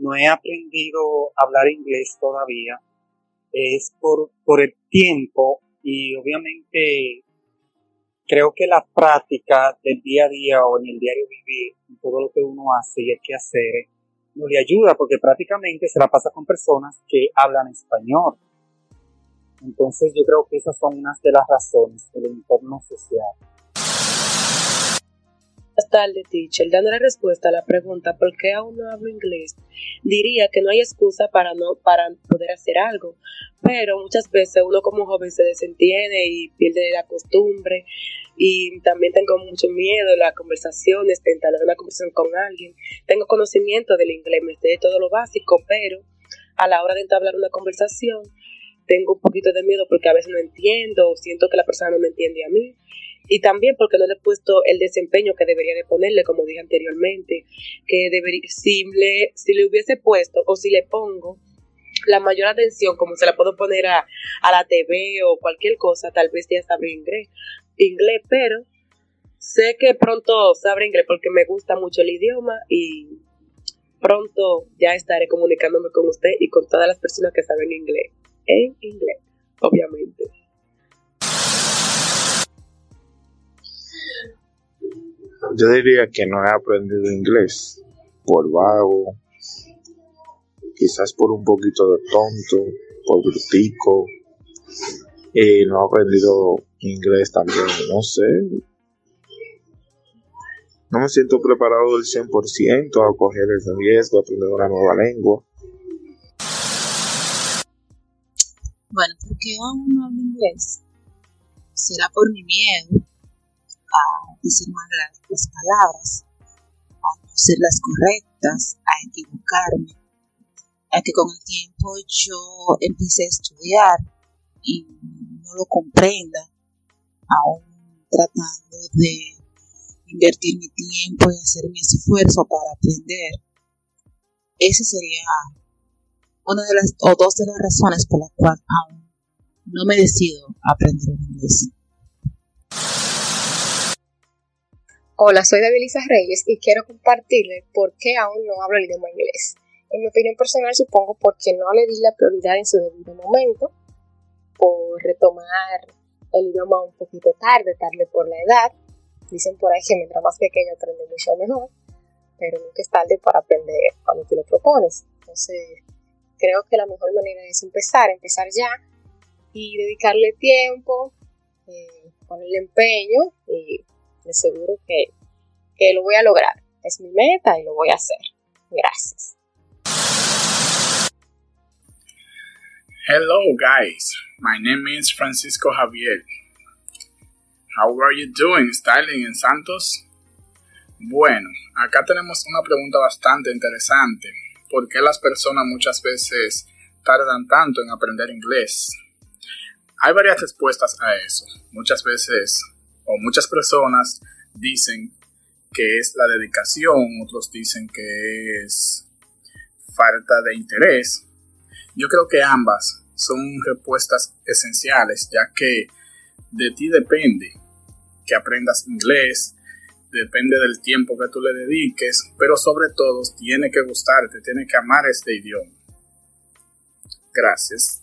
no he aprendido a hablar inglés todavía, es por, por el tiempo y obviamente creo que la práctica del día a día o en el diario vivir, en todo lo que uno hace y el que hacer, no le ayuda porque prácticamente se la pasa con personas que hablan español. Entonces yo creo que esas son unas de las razones del entorno social tarde, teacher, dando la respuesta a la pregunta ¿por qué aún no hablo inglés? Diría que no hay excusa para no para poder hacer algo, pero muchas veces uno como joven se desentiende y pierde la costumbre y también tengo mucho miedo las conversaciones, de entablar una conversación con alguien. Tengo conocimiento del inglés, me sé de todo lo básico, pero a la hora de entablar una conversación tengo un poquito de miedo porque a veces no entiendo o siento que la persona no me entiende a mí y también porque no le he puesto el desempeño que debería de ponerle, como dije anteriormente, que debería, si le, si le hubiese puesto o si le pongo la mayor atención, como se la puedo poner a, a la TV o cualquier cosa, tal vez ya sabré inglés, inglés, pero sé que pronto sabré inglés porque me gusta mucho el idioma y pronto ya estaré comunicándome con usted y con todas las personas que saben inglés, en inglés, obviamente. Yo diría que no he aprendido inglés por vago, quizás por un poquito de tonto, por brutico. Y no he aprendido inglés también, no sé. No me siento preparado del 100% a coger el riesgo de aprender una nueva lengua. Bueno, ¿por qué aún no hablo inglés? ¿Será por mi miedo? A decir mal las, palabras, a no ser las correctas, a equivocarme, a que con el tiempo yo empiece a estudiar y no lo comprenda, aún tratando de invertir mi tiempo y hacer mi esfuerzo para aprender. Esa sería una de las o dos de las razones por las cuales aún no me decido a aprender inglés. Hola, soy Davilisa Reyes y quiero compartirles por qué aún no hablo el idioma inglés. En mi opinión personal, supongo porque no le di la prioridad en su debido momento, por retomar el idioma un poquito tarde, tarde por la edad. Dicen por ahí que mientras más pequeño aprende mucho mejor, pero nunca es tarde para aprender cuando te lo propones. Entonces, creo que la mejor manera es empezar, empezar ya y dedicarle tiempo, eh, ponerle empeño y de seguro que, que lo voy a lograr. Es mi meta y lo voy a hacer. Gracias. Hello guys, my name is Francisco Javier. How are you doing, styling en Santos? Bueno, acá tenemos una pregunta bastante interesante. ¿Por qué las personas muchas veces tardan tanto en aprender inglés? Hay varias respuestas a eso. Muchas veces o muchas personas dicen que es la dedicación, otros dicen que es falta de interés. Yo creo que ambas son respuestas esenciales, ya que de ti depende que aprendas inglés, depende del tiempo que tú le dediques, pero sobre todo tiene que gustarte, tiene que amar este idioma. Gracias.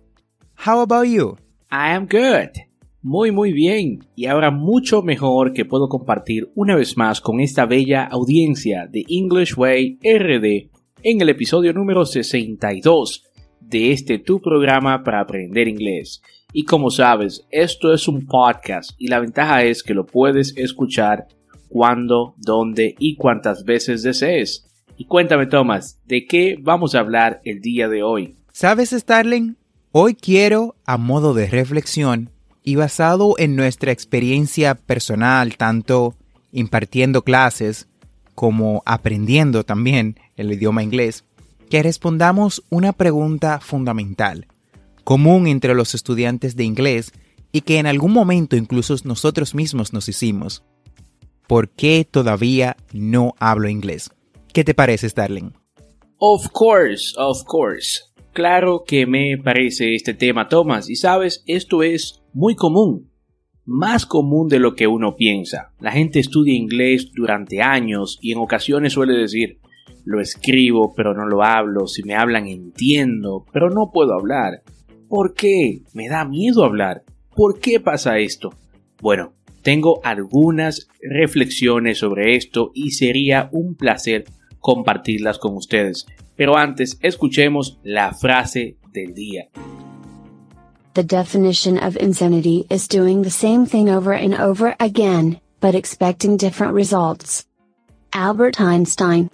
How about you? I am good. Muy muy bien. Y ahora mucho mejor que puedo compartir una vez más con esta bella audiencia de English Way RD en el episodio número 62 de este tu programa para aprender inglés. Y como sabes, esto es un podcast y la ventaja es que lo puedes escuchar cuando, dónde y cuántas veces desees. Y cuéntame, Thomas, ¿de qué vamos a hablar el día de hoy? ¿Sabes, Starling? Hoy quiero, a modo de reflexión y basado en nuestra experiencia personal, tanto impartiendo clases como aprendiendo también el idioma inglés, que respondamos una pregunta fundamental, común entre los estudiantes de inglés y que en algún momento incluso nosotros mismos nos hicimos. ¿Por qué todavía no hablo inglés? ¿Qué te parece, Starling? Of course, of course. Claro que me parece este tema, Thomas, y sabes, esto es muy común, más común de lo que uno piensa. La gente estudia inglés durante años y en ocasiones suele decir, lo escribo pero no lo hablo, si me hablan entiendo, pero no puedo hablar. ¿Por qué? Me da miedo hablar. ¿Por qué pasa esto? Bueno, tengo algunas reflexiones sobre esto y sería un placer compartirlas con ustedes. Pero antes, escuchemos la frase del día. The definition of insanity is doing the same thing over and over again, but expecting different results. Albert Einstein.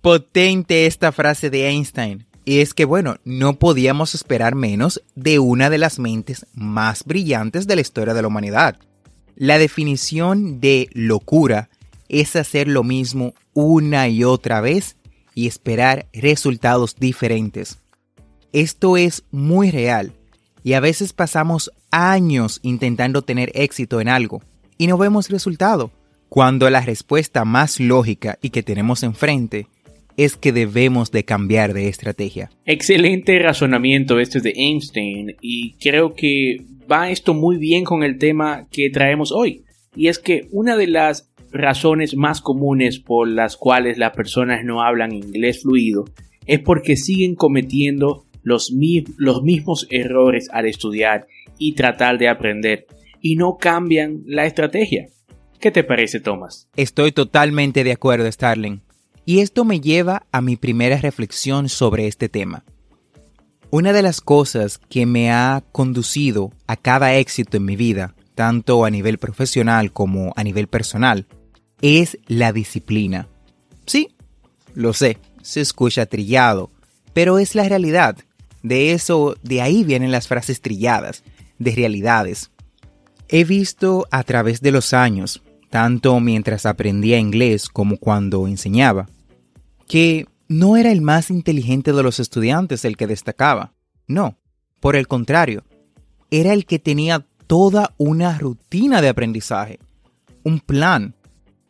Potente esta frase de Einstein. Y es que, bueno, no podíamos esperar menos de una de las mentes más brillantes de la historia de la humanidad. La definición de locura es hacer lo mismo una y otra vez y esperar resultados diferentes. Esto es muy real y a veces pasamos años intentando tener éxito en algo y no vemos resultado, cuando la respuesta más lógica y que tenemos enfrente es que debemos de cambiar de estrategia. Excelente razonamiento este de Einstein y creo que va esto muy bien con el tema que traemos hoy. Y es que una de las razones más comunes por las cuales las personas no hablan inglés fluido es porque siguen cometiendo los, mismos errores al estudiar y tratar de aprender y no cambian la estrategia. ¿Qué te parece, Thomas? Estoy totalmente de acuerdo, Starling. Y esto me lleva a mi primera reflexión sobre este tema. Una de las cosas que me ha conducido a cada éxito en mi vida, tanto a nivel profesional como a nivel personal, es la disciplina. Sí, lo sé, se escucha trillado, pero es la realidad. De eso, de ahí vienen las frases trilladas, de realidades. He visto a través de los años, tanto mientras aprendía inglés como cuando enseñaba, que no era el más inteligente de los estudiantes el que destacaba. No, por el contrario, era el que tenía toda una rutina de aprendizaje, un plan,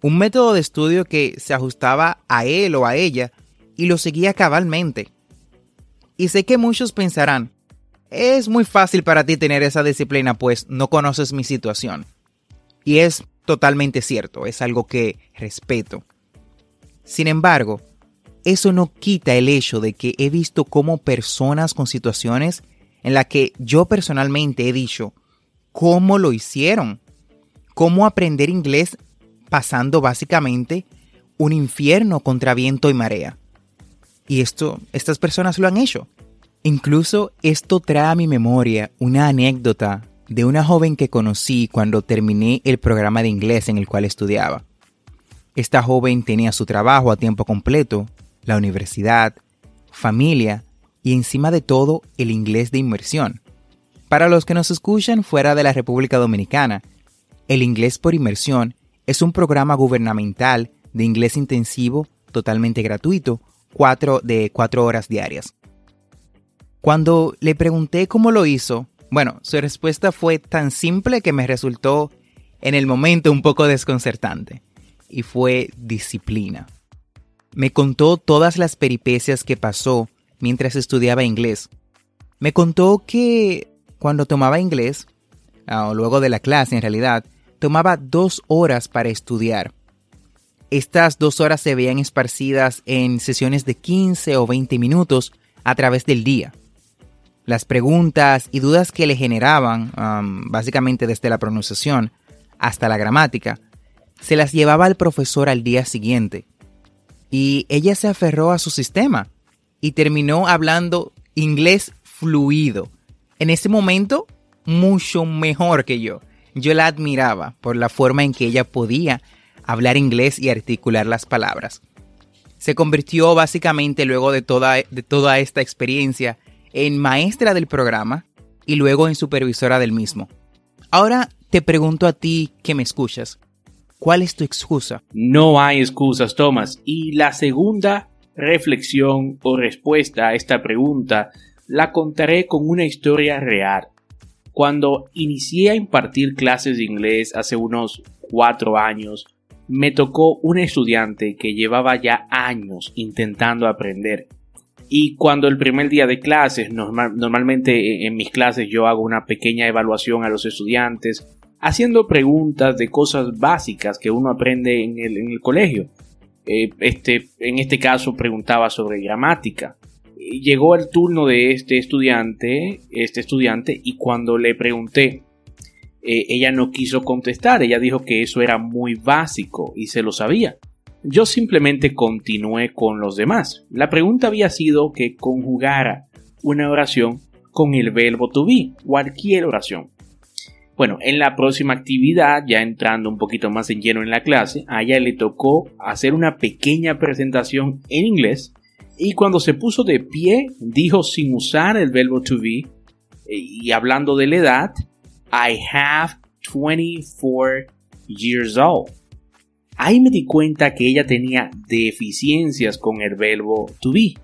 un método de estudio que se ajustaba a él o a ella y lo seguía cabalmente. Y sé que muchos pensarán, es muy fácil para ti tener esa disciplina pues no conoces mi situación. Y es totalmente cierto, es algo que respeto. Sin embargo, eso no quita el hecho de que he visto cómo personas con situaciones en las que yo personalmente he dicho, ¿cómo lo hicieron? ¿Cómo aprender inglés pasando básicamente un infierno contra viento y marea. Y esto, estas personas lo han hecho. Incluso esto trae a mi memoria una anécdota de una joven que conocí cuando terminé el programa de inglés en el cual estudiaba. Esta joven tenía su trabajo a tiempo completo, la universidad, familia y encima de todo el inglés de inmersión. Para los que nos escuchan fuera de la República Dominicana, el inglés por inmersión es un programa gubernamental de inglés intensivo totalmente gratuito cuatro, de cuatro horas diarias. Cuando le pregunté cómo lo hizo, bueno, su respuesta fue tan simple que me resultó en el momento un poco desconcertante, y fue disciplina. Me contó todas las peripecias que pasó mientras estudiaba inglés. Me contó que cuando tomaba inglés, ah, o luego de la clase en realidad, tomaba dos horas para estudiar. Estas dos horas se veían esparcidas en sesiones de 15 o 20 minutos a través del día. Las preguntas y dudas que le generaban, básicamente desde la pronunciación hasta la gramática, se las llevaba al profesor al día siguiente. Y ella se aferró a su sistema y terminó hablando inglés fluido. En ese momento, mucho mejor que yo. Yo la admiraba por la forma en que ella podía hablar inglés y articular las palabras. Se convirtió básicamente luego de toda, de toda esta experiencia en maestra del programa y luego en supervisora del mismo. Ahora te pregunto a ti que me escuchas, ¿cuál es tu excusa? No hay excusas, Thomas. Y la segunda reflexión o respuesta a esta pregunta la contaré con una historia real. Cuando inicié a impartir clases de inglés hace unos cuatro años, me tocó un estudiante que llevaba ya años intentando aprender. Y cuando el primer día de clases, normalmente en mis clases yo hago una pequeña evaluación a los estudiantes, haciendo preguntas de cosas básicas que uno aprende en el, colegio. Eh, este, en este caso preguntaba sobre gramática. Llegó el turno de este estudiante, este estudiante, y cuando le pregunté eh, ella no quiso contestar, ella dijo que eso era muy básico y se lo sabía. Yo simplemente continué con los demás. La pregunta había sido que conjugara una oración con el verbo to be, cualquier oración. Bueno, en la próxima actividad, ya entrando un poquito más en lleno en la clase, a ella le tocó hacer una pequeña presentación en inglés y cuando se puso de pie dijo sin usar el verbo to be eh, y hablando de la edad, I have 24 years old. Ahí me di cuenta que ella tenía deficiencias con el verbo to be,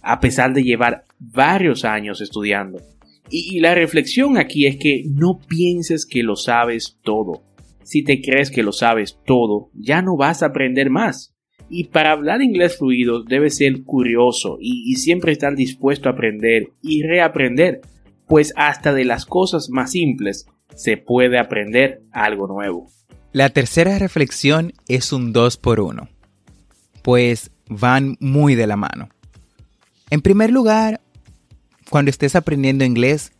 a pesar de llevar varios años estudiando. Y, la reflexión aquí es que no pienses que lo sabes todo. Si te crees que lo sabes todo, ya no vas a aprender más. Y para hablar inglés fluido debes ser curioso y siempre estar dispuesto a aprender y reaprender pues hasta de las cosas más simples se puede aprender algo nuevo. La tercera reflexión es un 2 por 1 pues van muy de la mano. En primer lugar, cuando estés aprendiendo inglés,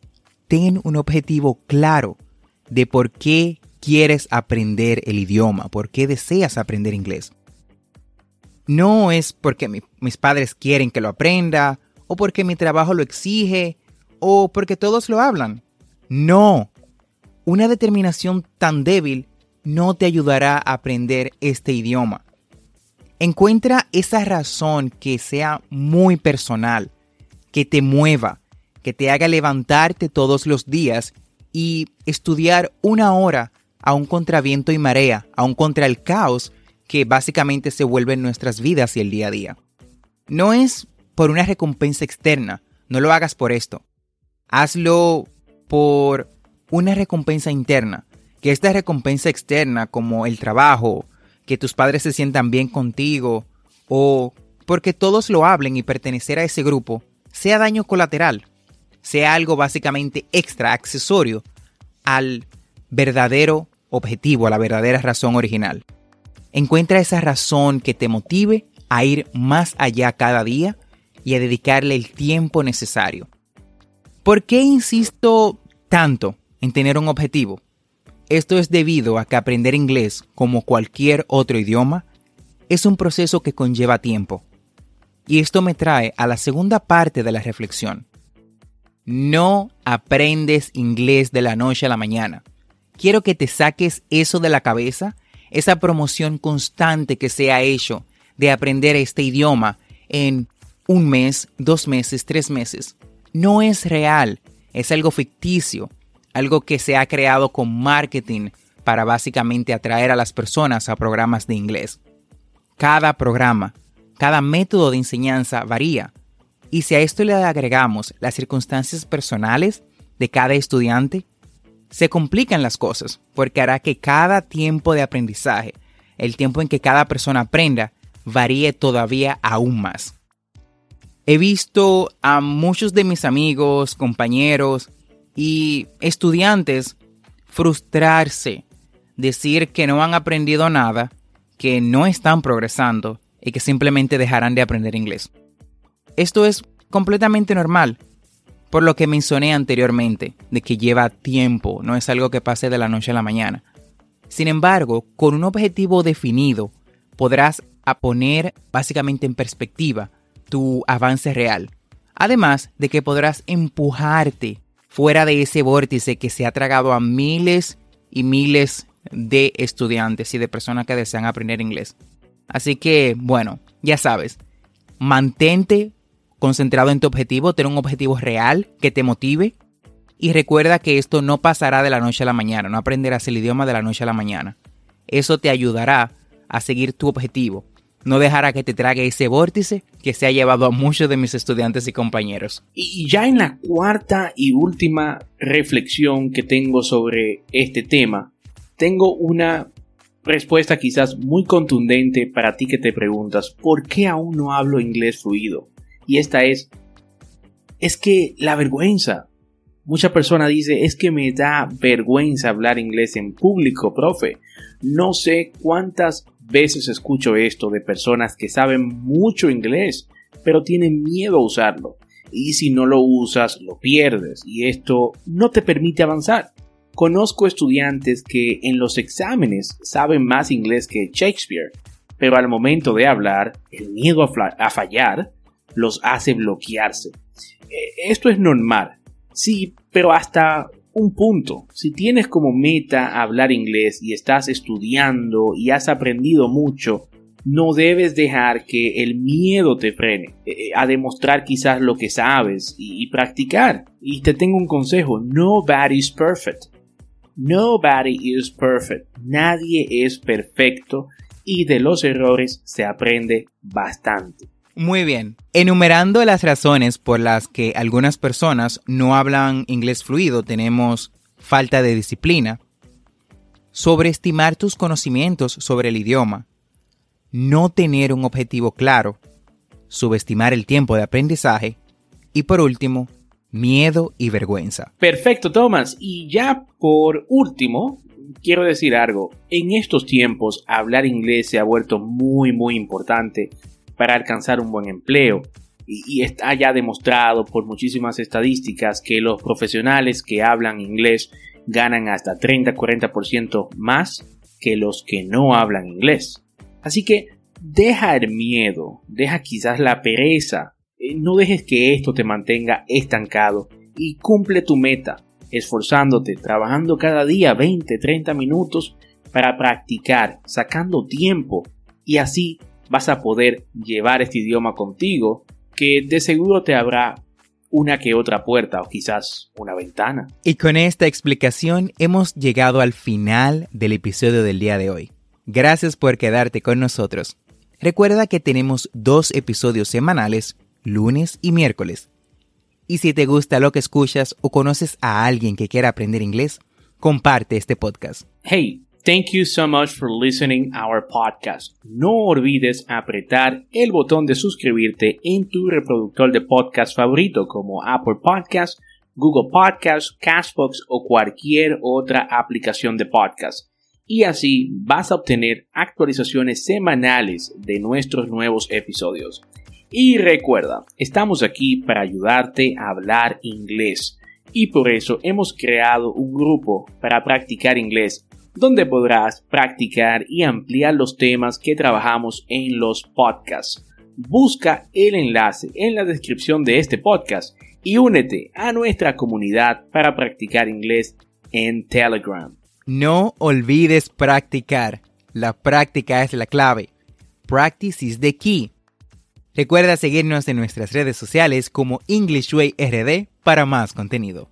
ten un objetivo claro de por qué quieres aprender el idioma, por qué deseas aprender inglés. No es porque mis padres quieren que lo aprenda, o porque mi trabajo lo exige, o porque todos lo hablan. No. Una determinación tan débil no te ayudará a aprender este idioma. Encuentra esa razón que sea muy personal, que te mueva, que te haga levantarte todos los días y estudiar una hora aún contra viento y marea, aún contra el caos que básicamente se vuelve en nuestras vidas y el día a día. No es por una recompensa externa, no lo hagas por esto hazlo por una recompensa interna. Que esta recompensa externa, como el trabajo, que tus padres se sientan bien contigo, o porque todos lo hablen y pertenecer a ese grupo, sea daño colateral, sea algo básicamente extra, accesorio al verdadero objetivo, a la verdadera razón original. Encuentra esa razón que te motive a ir más allá cada día y a dedicarle el tiempo necesario. ¿Por qué insisto tanto en tener un objetivo? Esto es debido a que aprender inglés, como cualquier otro idioma, es un proceso que conlleva tiempo. Y esto me trae a la segunda parte de la reflexión. No aprendes inglés de la noche a la mañana. Quiero que te saques eso de la cabeza, esa promoción constante que se ha hecho de aprender este idioma en un mes, dos meses, tres meses no es real, es algo ficticio, algo que se ha creado con marketing para básicamente atraer a las personas a programas de inglés. Cada programa, cada método de enseñanza varía. Y si a esto le agregamos las circunstancias personales de cada estudiante, se complican las cosas, porque hará que cada tiempo de aprendizaje, el tiempo en que cada persona aprenda, varíe todavía aún más. He visto a muchos de mis amigos, compañeros y estudiantes frustrarse, decir que no han aprendido nada, que no están progresando y que simplemente dejarán de aprender inglés. Esto es completamente normal, por lo que mencioné anteriormente, de que lleva tiempo, no es algo que pase de la noche a la mañana. Sin embargo, con un objetivo definido, podrás poner básicamente en perspectiva tu avance real. Además de que podrás empujarte fuera de ese vórtice que se ha tragado a miles y miles de estudiantes y de personas que desean aprender inglés. Así que, bueno, ya sabes, mantente concentrado en tu objetivo, ten un objetivo real que te motive y recuerda que esto no pasará de la noche a la mañana, no aprenderás el idioma de la noche a la mañana. Eso te ayudará a seguir tu objetivo, no dejará que te trague ese vórtice que se ha llevado a muchos de mis estudiantes y compañeros. Y ya en la cuarta y última reflexión que tengo sobre este tema, tengo una respuesta quizás muy contundente para ti que te preguntas, ¿por qué aún no hablo inglés fluido? Y esta es, es que la vergüenza. Mucha persona dice, es que me da vergüenza hablar inglés en público, profe. No sé cuántas veces escucho esto de personas que saben mucho inglés, pero tienen miedo a usarlo. Y si no lo usas, lo pierdes. Y esto no te permite avanzar. Conozco estudiantes que en los exámenes saben más inglés que Shakespeare, pero al momento de hablar, el miedo a, fallar los hace bloquearse. E, esto es normal, sí, pero hasta un punto. Si tienes como meta hablar inglés y estás estudiando y has aprendido mucho, no debes dejar que el miedo te frene eh, eh, a demostrar quizás lo que sabes y, practicar. Y te tengo un consejo, nobody's perfect. Nobody is perfect. Nadie es perfecto y de los errores se aprende bastante. Muy bien. Enumerando las razones por las que algunas personas no hablan inglés fluido, tenemos falta de disciplina, sobreestimar tus conocimientos sobre el idioma, no tener un objetivo claro, subestimar el tiempo de aprendizaje y por último, miedo y vergüenza. Perfecto, Thomas. Y ya por último, quiero decir algo. En estos tiempos, hablar inglés se ha vuelto muy, muy importante para alcanzar un buen empleo. Y, está ya demostrado por muchísimas estadísticas que los profesionales que hablan inglés ganan hasta 30-40% más que los que no hablan inglés. Así que deja el miedo, deja quizás la pereza, eh, no dejes que esto te mantenga estancado y cumple tu meta, esforzándote, trabajando cada día 20, 30 minutos para practicar, sacando tiempo y así vas a poder llevar este idioma contigo que de seguro te habrá una que otra puerta o quizás una ventana. Y con esta explicación hemos llegado al final del episodio del día de hoy. Gracias por quedarte con nosotros. Recuerda que tenemos dos episodios semanales lunes y miércoles. Y si te gusta lo que escuchas o conoces a alguien que quiera aprender inglés, comparte este podcast. Hey, thank you so much for listening our podcast. No olvides apretar el botón de suscribirte en tu reproductor de podcast favorito como Apple Podcast, Google Podcast, Castbox o cualquier otra aplicación de podcast. Y así vas a obtener actualizaciones semanales de nuestros nuevos episodios. Y recuerda, estamos aquí para ayudarte a hablar inglés. Y por eso hemos creado un grupo para practicar inglés, donde podrás practicar y ampliar los temas que trabajamos en los podcasts. Busca el enlace en la descripción de este podcast y únete a nuestra comunidad para practicar inglés en Telegram. No olvides practicar. La práctica es la clave. Practice is the key. Recuerda seguirnos en nuestras redes sociales como EnglishWay RD para más contenido.